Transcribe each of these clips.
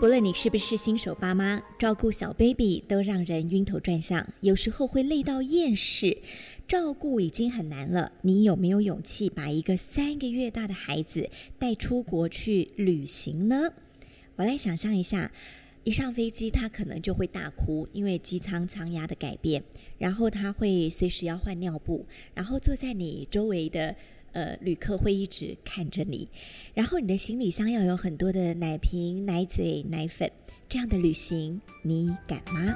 不论你是不是新手爸妈，照顾小 baby 都让人晕头转向，有时候会累到厌世。照顾已经很难了，你有没有勇气把一个三个月大的孩子带出国去旅行呢？我来想象一下，一上飞机他可能就会大哭，因为机舱舱压的改变，然后他会随时要换尿布，然后坐在你周围的。呃，旅客会一直看着你，然后你的行李箱要有很多的奶瓶、奶嘴、奶粉，这样的旅行你敢吗？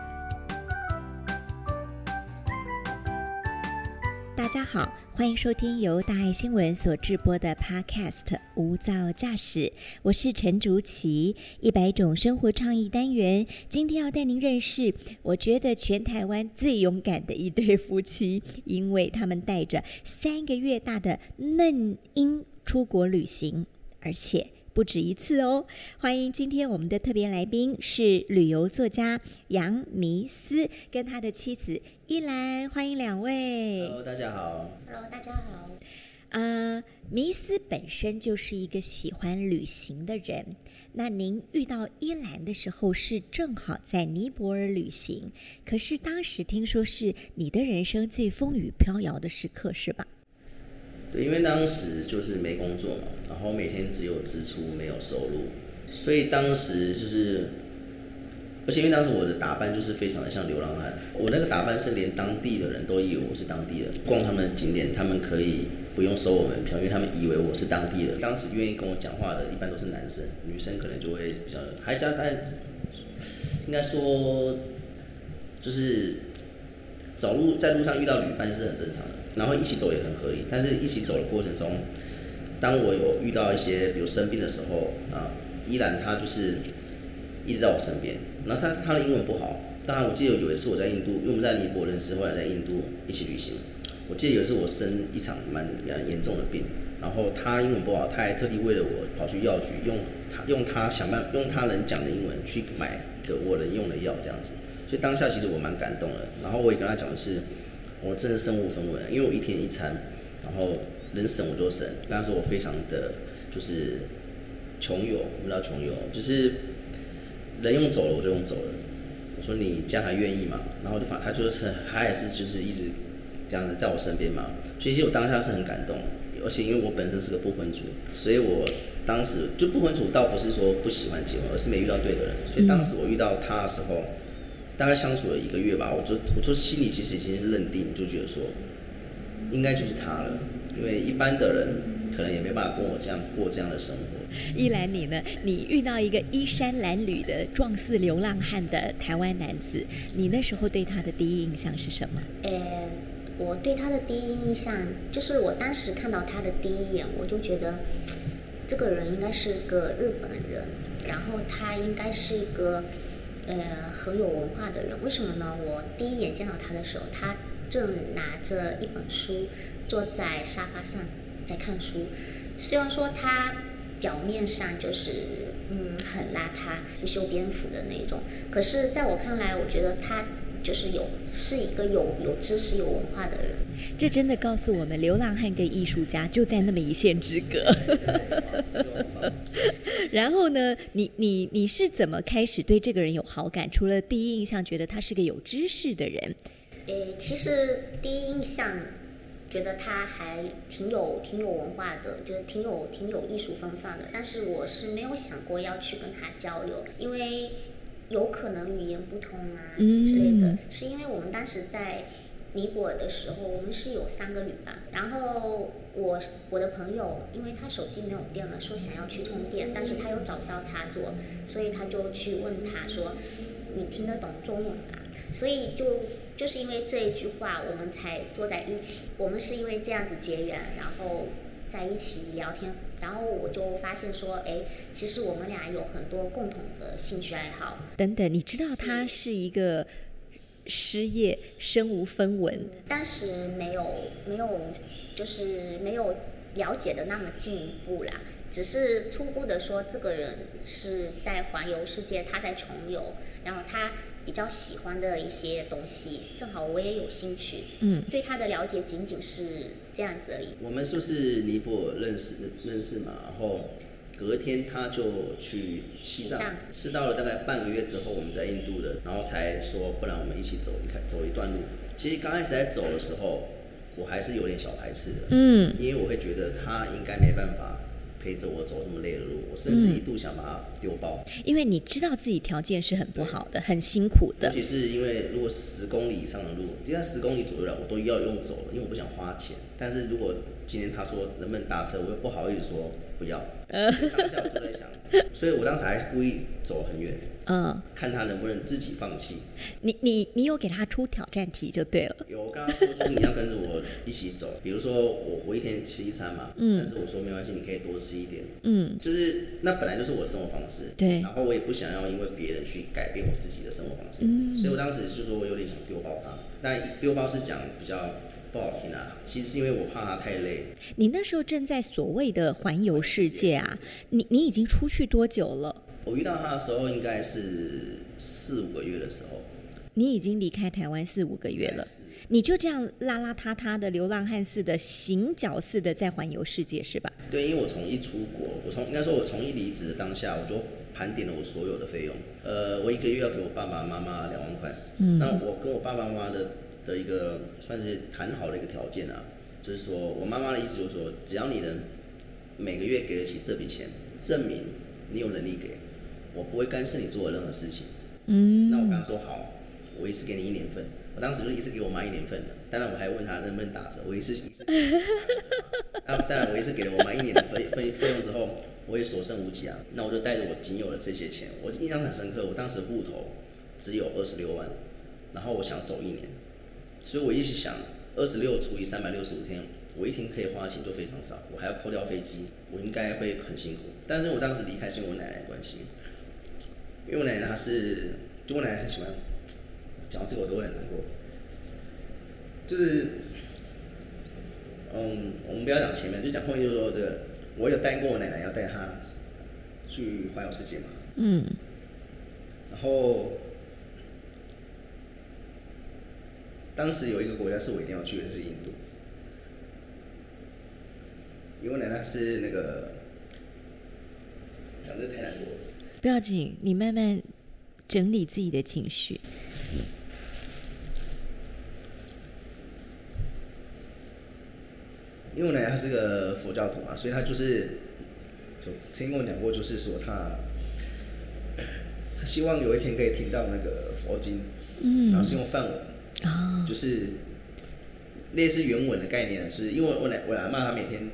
大家好。欢迎收听由大爱新闻所制播的 Podcast《无噪驾驶》，我是陈竹琪。一百种生活创意单元，今天要带您认识，我觉得全台湾最勇敢的一对夫妻，因为他们带着三个月大的嫩婴出国旅行，而且。不止一次哦！欢迎今天我们的特别来宾是旅游作家杨迷思跟他的妻子依兰，欢迎两位。Hello，大家好。Hello，大家好。呃，迷思本身就是一个喜欢旅行的人。那您遇到依兰的时候是正好在尼泊尔旅行，可是当时听说是你的人生最风雨飘摇的时刻，是吧？对，因为当时就是没工作嘛，然后每天只有支出没有收入，所以当时就是，而且因为当时我的打扮就是非常的像流浪汉，我那个打扮是连当地的人都以为我是当地人，逛他们的景点他们可以不用收我门票，因为他们以为我是当地人。当时愿意跟我讲话的一般都是男生，女生可能就会比较，还加但，应该说，就是走路在路上遇到旅伴是很正常的。然后一起走也很合理，但是一起走的过程中，当我有遇到一些比如生病的时候啊，依然他就是一直在我身边。然后他他的英文不好，当然我记得有一次我在印度，因为我们在尼泊尔认识，后来在印度一起旅行。我记得有一次我生一场蛮蛮严重的病，然后他英文不好，他还特地为了我跑去药局，用他用他想办用他能讲的英文去买一个我能用的药这样子。所以当下其实我蛮感动的。然后我也跟他讲的是。我真的身无分文，因为我一天一餐，然后能省我就省。跟他说我非常的就是穷游，我们叫穷游，就是人用走了我就用走了。我说你这样还愿意吗？然后就反他就是他也是就是一直这样子在我身边嘛。所以其实我当下是很感动，而且因为我本身是个不婚族，所以我当时就不婚族倒不是说不喜欢结婚，而是没遇到对的人。所以当时我遇到他的时候。大概相处了一个月吧，我就我就心里其实已经认定，就觉得说，应该就是他了，因为一般的人可能也没办法跟我这样过这样的生活。一兰，你呢？你遇到一个衣衫褴褛的壮似流浪汉的台湾男子，你那时候对他的第一印象是什么？呃，我对他的第一印象就是我当时看到他的第一眼，我就觉得这个人应该是个日本人，然后他应该是一个。呃，很有文化的人，为什么呢？我第一眼见到他的时候，他正拿着一本书，坐在沙发上在看书。虽然说他表面上就是嗯很邋遢、不修边幅的那种，可是在我看来，我觉得他。就是有是一个有有知识有文化的人，这真的告诉我们，流浪汉跟艺术家就在那么一线之隔。然后呢，你你你是怎么开始对这个人有好感？除了第一印象觉得他是个有知识的人，诶，其实第一印象觉得他还挺有挺有文化的，就是挺有挺有艺术风范的。但是我是没有想过要去跟他交流，因为。有可能语言不通啊之类的，是因为我们当时在尼泊尔的时候，我们是有三个旅伴，然后我我的朋友，因为他手机没有电了，说想要去充电，但是他又找不到插座，所以他就去问他说：“你听得懂中文吗？”所以就就是因为这一句话，我们才坐在一起。我们是因为这样子结缘，然后。在一起聊天，然后我就发现说，哎，其实我们俩有很多共同的兴趣爱好。等等，你知道他是一个失业、身无分文，当时没有没有，就是没有了解的那么进一步啦，只是初步的说，这个人是在环游世界，他在重游，然后他比较喜欢的一些东西，正好我也有兴趣，嗯，对他的了解仅仅是这样子而已。我们是不是尼泊尔认识认识嘛？然后隔天他就去西藏西藏，是到了大概半个月之后，我们在印度的，然后才说，不然我们一起走一看走一段路。其实刚开始在走的时候，我还是有点小排斥的，嗯，因为我会觉得他应该没办法陪着我走这么累的路，我甚至一度想把他丢包。因为你知道自己条件是很不好的，很辛苦的，尤其是因为如果十公里以上的路，就算十公里左右了，我都要用走了，因为我不想花钱。但是如果今天他说能不能搭车，我又不好意思说不要。当下我就在想，所以我当时还故意走很远，嗯，看他能不能自己放弃。你你你有给他出挑战题就对了，有我跟他说，就是你要跟着我一起走，比如说我我一天吃一餐嘛，嗯。但是我说没关系，你可以多吃一点，嗯，就是那本来就是我的生活方式，对。然后我也不想要因为别人去改变我自己的生活方式，嗯。所以我当时就说我有点想丢包他，但丢包是讲比较不好听啊，其实是因为我怕他太累，你那时候正在所谓的环游世界啊，你你已经出去多久了？我遇到他的时候应该是四五个月的时候，你已经离开台湾四五个月了，你就这样邋邋遢遢的流浪汉似的行脚似的在环游世界是吧？对，因为我从一出国，我从应该说我从一离职的当下，我就盘点了我所有的费用。呃，我一个月要给我爸爸妈妈两万块。嗯。那我跟我爸爸妈妈的的一个算是谈好的一个条件啊，就是说我妈妈的意思就是说，只要你能每个月给得起这笔钱，证明你有能力给，我不会干涉你做的任何事情。嗯，那我跟他说好，我一次给你一年份。我当时就一次给我妈一年份的，当然我还问他能不能打折，我一次一次。那当然我一次给了我妈一年的费费费用之后，我也所剩无几啊。那我就带着我仅有的这些钱，我印象很深刻，我当时户头只有二十六万，然后我想走一年，所以我一直想，二十六除以三百六十五天，我一天可以花的钱就非常少，我还要扣掉飞机，我应该会很辛苦。但是我当时离开是因为我奶奶的关系，因为我奶奶她是，就我奶奶很喜欢。讲到这个我都会很难过，就是，嗯，我们不要讲前面，就讲后面，就是说这个，我有带过我奶奶要带她去环游世界嘛，嗯，然后当时有一个国家是我一定要去的，是印度，因为我奶奶是那个，讲这太难过了。不要紧，你慢慢整理自己的情绪。因为我奶奶她是个佛教徒嘛，所以他就是有曾经跟我讲过，就是说他，他希望有一天可以听到那个佛经，嗯然后是用梵文，啊，就是类似原文的概念，是因为我奶我阿妈她每天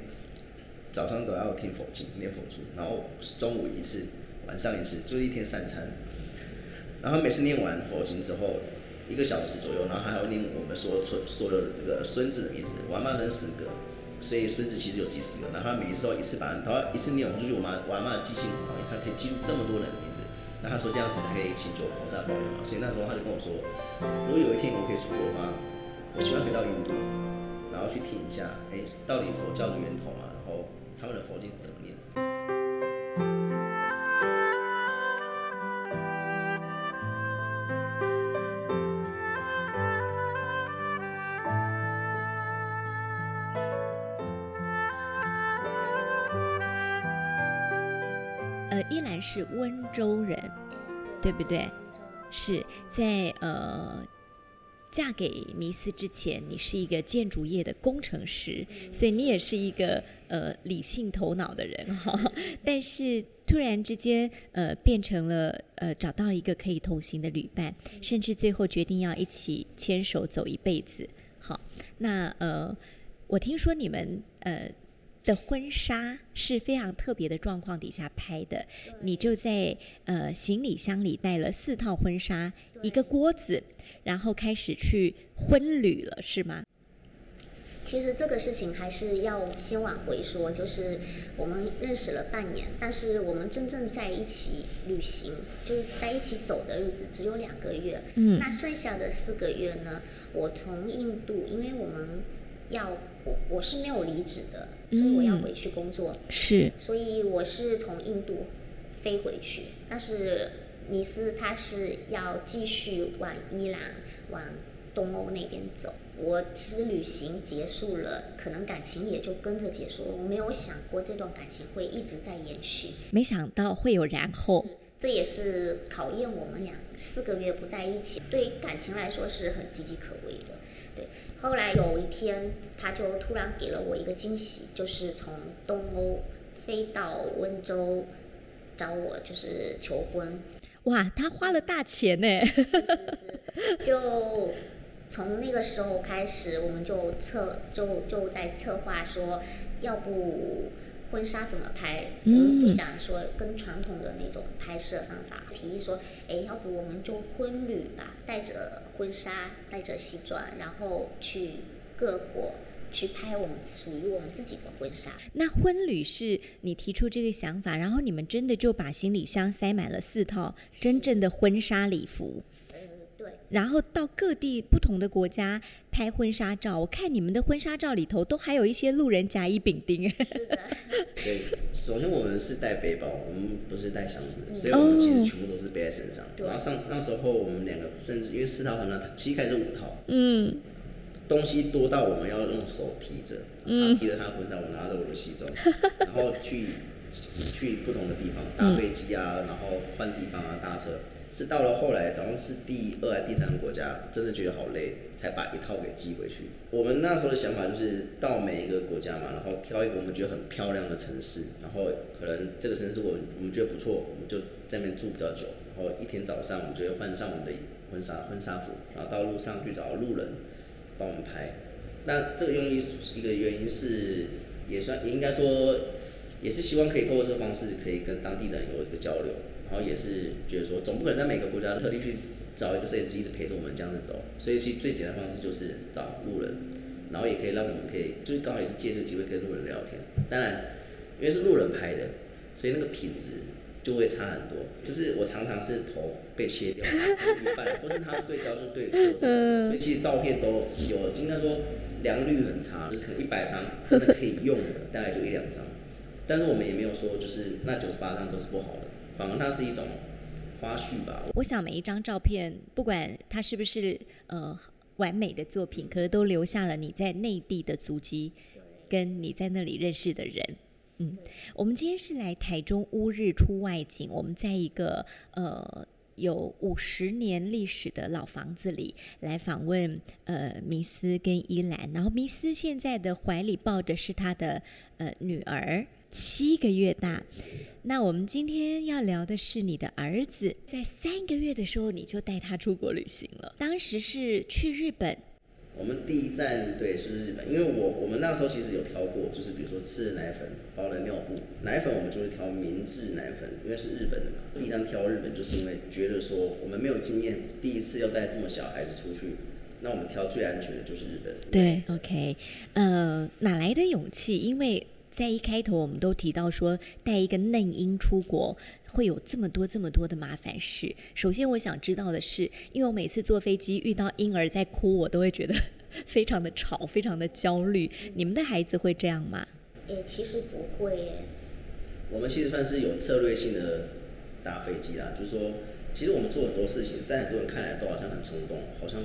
早上都要听佛经念佛珠，然后中午一次，晚上一次，就是一天三餐。然后每次念完佛经之后，一个小时左右，然后还会念我们所所所有的那个孙子的名字，我阿妈生十个，所以孙子其实有几十个，然后她每一次都一次把，然后一次念完，就是我妈我阿妈的记性很好，她可以记住这么多人。那他说这样子才可以请求菩萨保佑嘛，所以那时候他就跟我说，如果有一天我可以出国的话，我希望可以到印度，然后去听一下，哎，到底佛教的源头嘛，然后他们的佛经怎么念依然是温州人，对不对？是在呃嫁给弥斯之前，你是一个建筑业的工程师，所以你也是一个呃理性头脑的人哈。但是突然之间，呃，变成了呃找到一个可以同行的旅伴，甚至最后决定要一起牵手走一辈子。好，那呃，我听说你们呃。的婚纱是非常特别的状况底下拍的，你就在呃行李箱里带了四套婚纱，一个锅子，然后开始去婚旅了，是吗？其实这个事情还是要先往回说，就是我们认识了半年，但是我们真正在一起旅行，就是在一起走的日子只有两个月。嗯那剩下的四个月呢，我从印度，因为我们要我我是没有离职的，所以我要嗯回去工作。是所以我是从印度飞回去，但是尼斯他是要继续往伊朗、往东欧那边走。我其实旅行结束了，可能感情也就跟着结束了。我没有想过这段感情会一直在延续，没想到会有然后。这也是考验我们俩四个月不在一起，对感情来说是很岌岌可危的。对，后来有一天，他就突然给了我一个惊喜，就是从东欧飞到温州找我，就是求婚。哇，他花了大钱呢。是是是，就从那个时候开始，我们就策就就在策划说，要不婚纱怎么拍？我们不嗯想说跟传统的那种拍摄方法，提议说，哎，要不我们就婚旅吧，带着婚纱，带着西装，然后去各国去拍我们属于我们自己的婚纱。那婚旅是你提出这个想法，然后你们真的就把行李箱塞满了四套真正的婚纱礼服，然后到各地不同的国家拍婚纱照。我看你们的婚纱照里头都还有一些路人甲乙丙丁。是的，对，首先我们是带背包，我们不是带箱子，所以我们其实全部都是背在身上。对然后上那时候我们两个甚至因为四套婚纱，其实开始五套，嗯，东西多到我们要用手提着，他提着他的婚纱，我拿着我的西装，然后去去不同的地方搭飞机啊，然后换地方啊，搭车。是到了后来，好像是第二还第三个国家，真的觉得好累，才把一套给寄回去。我们那时候的想法就是到每一个国家嘛，然后挑一个我们觉得很漂亮的城市，然后可能这个城市我们我们觉得不错，我们就在那边住比较久，然后一天早上我们就会换上我们的婚纱婚纱服，然后到路上去找路人帮我们拍。那这个用意是一个原因是，也算也应该说，也是希望可以透过这个方式，可以跟当地人有一个交流，然后也是觉得说，总不可能在每个国家特地去找一个摄影师一直陪着我们这样子走，所以其实最简单的方式就是找路人，然后也可以让我们可以，就是刚好也是借这个机会跟路人聊天。当然，因为是路人拍的，所以那个品质就会差很多。就是我常常是头被切掉一半，或是他对焦就对错 所以其实照片都有，应该说良率很差，就是可能一百张真的可以用的，大概就一两张。但是我们也没有说就是那九十八张都是不好的，反而它是一种花絮吧。我想每一张照片，不管它是不是呃完美的作品，可是都留下了你在内地的足迹，跟你在那里认识的人。嗯，我们今天是来台中乌日出外景，我们在一个呃有五十年历史的老房子里来访问呃迷斯跟依兰，然后迷斯现在的怀里抱的是他的呃女儿，七个月大。那我们今天要聊的是你的儿子，在三个月的时候你就带他出国旅行了，当时是去日本，我们第一站对是日本，因为我我们那时候其实有挑过，就是比如说吃的奶粉、包的尿布，奶粉我们就是挑明治奶粉，因为是日本的嘛。第一站挑日本，就是因为觉得说我们没有经验，第一次要带这么小孩子出去，那我们挑最安全的就是日本。对，OK，呃，哪来的勇气？因为在一开头我们都提到说，带一个嫩婴出国会有这么多这么多的麻烦事。首先，我想知道的是，因为我每次坐飞机遇到婴儿在哭，我都会觉得非常的吵，非常的焦虑。你们的孩子会这样吗？诶，其实不会耶，我们其实算是有策略性的搭飞机啦，就是说，其实我们做很多事情，在很多人看来都好像很冲动，好像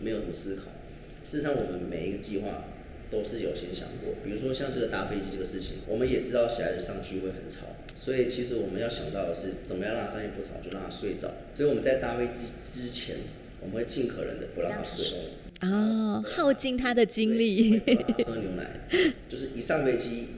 没有什么思考。事实上，我们每一个计划都是有先想过。比如说像这个搭飞机这个事情，我们也知道小孩子上去会很吵，所以其实我们要想到的是怎么样让他上去不吵，就让他睡着。所以我们在搭飞机之前，我们会尽可能的不让他睡。哦，耗尽他的精力。喝牛奶，就是一上飞机，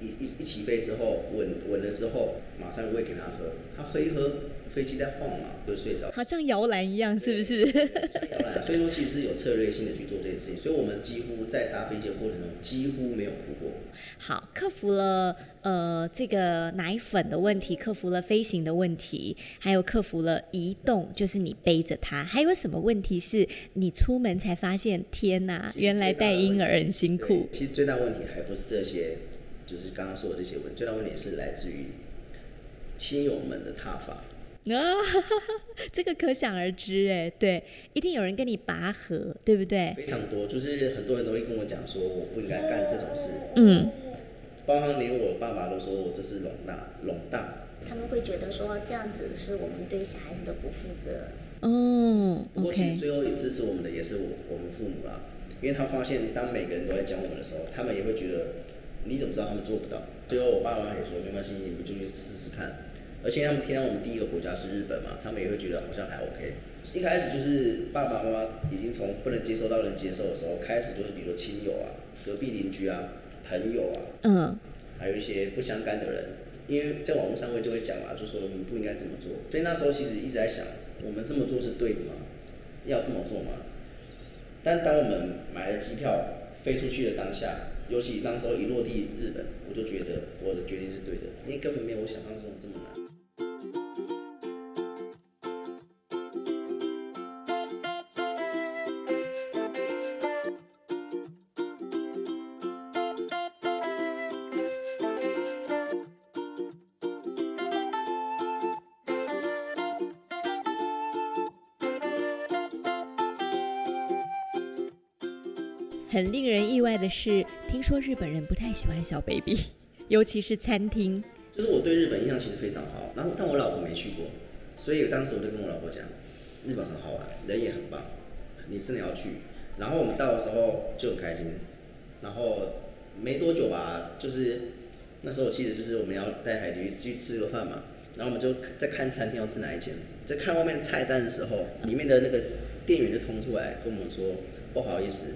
一一一起飞之后稳稳了之后，马上喂给他喝，他喝一喝，飞机在晃嘛，就睡着。好像摇篮一样，是不是？摇篮，所以说其实是有策略性的去做这件事情，所以我们几乎在搭飞机的过程中几乎没有哭过。好，克服了呃这个奶粉的问题，克服了飞行的问题，还有克服了移动，就是你背着它。还有什么问题是你出门才发现？天哪，原来带婴儿很辛苦。其实最大问题还不是这些，就是刚刚说的这些问题，最大问题是来自于亲友们的踏法。啊，这个可想而知哎，对，一定有人跟你拔河，对不对？非常多，就是很多人都会跟我讲说，我不应该干这种事。嗯，包括连我爸爸都说我这是垄大垄大。他们会觉得说这样子是我们对小孩子的不负责。哦不过其实，OK，最后也支持我们的也是我我们父母啦，因为他发现当每个人都在讲我们的时候，他们也会觉得你怎么知道他们做不到？最后我爸妈也说没关系，你们就去试试看。而且他们听到我们第一个国家是日本嘛，他们也会觉得好像还 OK。一开始就是爸爸妈妈已经从不能接受到能接受的时候，开始就是比如亲友啊、隔壁邻居啊、朋友啊，嗯，还有一些不相干的人，因为在网络上会就会讲嘛，就说你不应该这么做。所以那时候其实一直在想，我们这么做是对的吗？要这么做吗？但当我们买了机票飞出去的当下，尤其那时候一落地日本，我就觉得我的决定是对的，因为根本没有我想象中这么难。很令人意外的是，听说日本人不太喜欢小 baby，尤其是餐厅。就是我对日本印象其实非常好，然后但我老婆没去过，所以当时我就跟我老婆讲，日本很好玩，人也很棒，你真的要去。然后我们到的时候就很开心，然后没多久吧，就是那时候我记得就是我们要带孩子去吃个饭嘛，然后我们就在看餐厅要吃哪一间，在看外面菜单的时候，里面的那个店员就冲出来跟我们说，不好意思，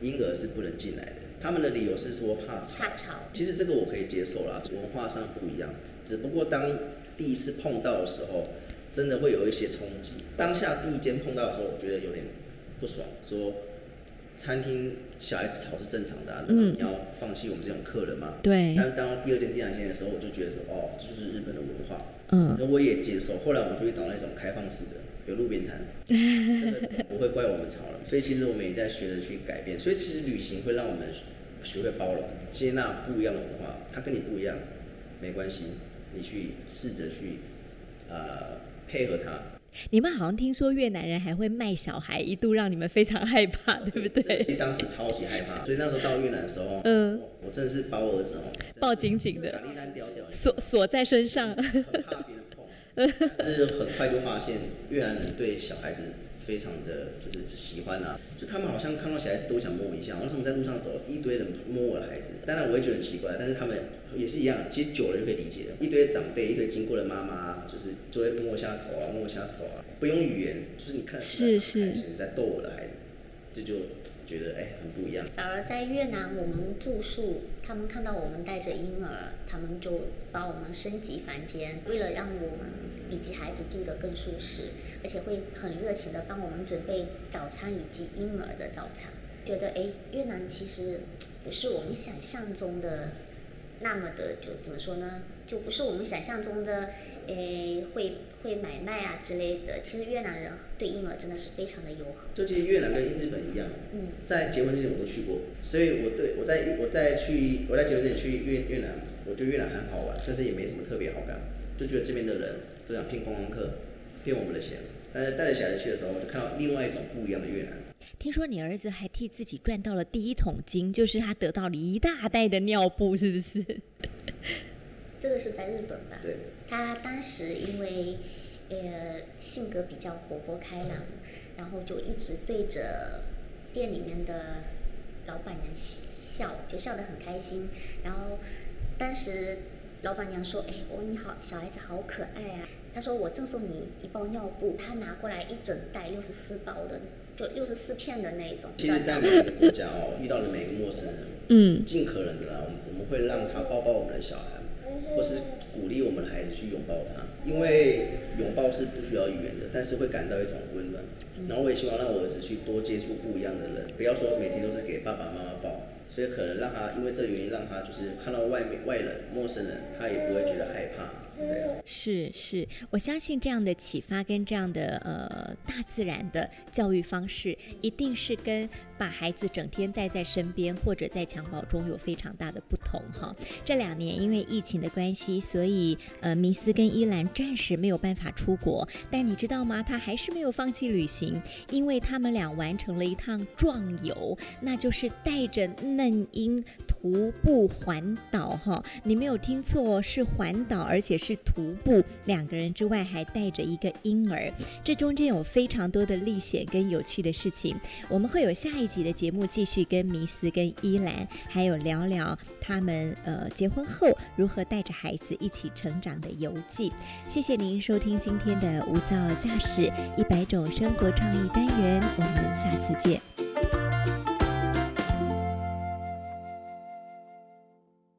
婴儿是不能进来的。他们的理由是说怕吵，怕吵其实这个我可以接受啦，文化上不一样，只不过当第一次碰到的时候，真的会有一些冲击。当下第一间碰到的时候，我觉得有点不爽，说餐厅小孩子吵是正常的、啊，嗯你要放弃我们这种客人吗？对，但当第二间、第三间的时候，我就觉得说，哦，这就是日本的文化，嗯，那我也接受。后来我们就会找那种开放式的，有路边摊，这个不会怪我们吵了。所以其实我们也在学着去改变。所以其实旅行会让我们学会包容、接纳不一样的文化。他跟你不一样，没关系，你去试着去呃配合他。你们好像听说越南人还会卖小孩，一度让你们非常害怕，对不这对？其实当时超级害怕，所以那时候到越南的时候，嗯我真的是把我儿子哦抱紧紧的打力烂掉掉，锁锁在身上。是很快就发现越南人对小孩子非常的就是喜欢啊，就他们好像看到小孩子都想摸一下，为什么在路上走一堆人摸我的孩子？当然我也觉得很奇怪，但是他们也是一样，其实久了就可以理解了。一堆长辈，一堆经过的妈妈，就是就会摸一下头啊，摸一下手啊，不用语言，就是你看是他们开心在逗我的孩子，这就觉得哎、很不一样。反而在越南，我们住宿，他们看到我们带着婴儿，他们就把我们升级房间，为了让我们以及孩子住得更舒适，而且会很热情的帮我们准备早餐以及婴儿的早餐。觉得哎，越南其实不是我们想象中的那么的，就怎么说呢？就不是我们想象中的，诶，会会买卖啊之类的。其实越南人对婴儿真的是非常的友好。就其实越南跟日本一样，嗯，在结婚之前我都去过，所以我对我在我在去我在结婚之前去越越南，我觉得越南很好玩，但是也没什么特别好感，就觉得这边的人都想骗观光客，骗我们的钱。但是带着小孩去的时候，就看到另外一种不一样的越南。听说你儿子还替自己赚到了第一桶金，就是他得到了一大袋的尿布，是不是？这个是在日本吧？对，他当时因为呃性格比较活泼开朗，然后就一直对着店里面的老板娘笑，就笑得很开心。然后当时老板娘说：“哎，哦你好，小孩子好可爱啊。”他说：“我赠送你一包尿布。”他拿过来一整袋六十四包的，就六十四片的那种。其实，在每个国家哦，遇到的每个陌生人，嗯，尽可能的啦，我们我们会让他抱抱我们的小孩，或是鼓励我们的孩子去拥抱他，因为拥抱是不需要语言的，但是会感到一种温暖。然后我也希望让我儿子去多接触不一样的人，不要说每天都是给爸爸妈妈抱，所以可能让他因为这个原因，让他就是看到外面外人、陌生人，他也不会觉得害怕。对啊。是是，我相信这样的启发跟这样的呃大自然的教育方式，一定是跟把孩子整天带在身边，或者在襁褓中有非常大的不同哈。这两年因为疫情的关系，所以呃，米斯跟伊兰暂时没有办法出国。但你知道吗？他还是没有放弃旅行，因为他们俩完成了一趟壮游，那就是带着嫩婴徒步环岛哈。你没有听错，是环岛，而且是徒步。两个人之外还带着一个婴儿，这中间有非常多的历险跟有趣的事情。我们会有下一集的节目继续跟迷思跟依兰，还有聊聊他们呃结婚后如何带着孩子一起成长的游记。谢谢您收听今天的无噪驾驶一百种生活创意单元，我们下次见。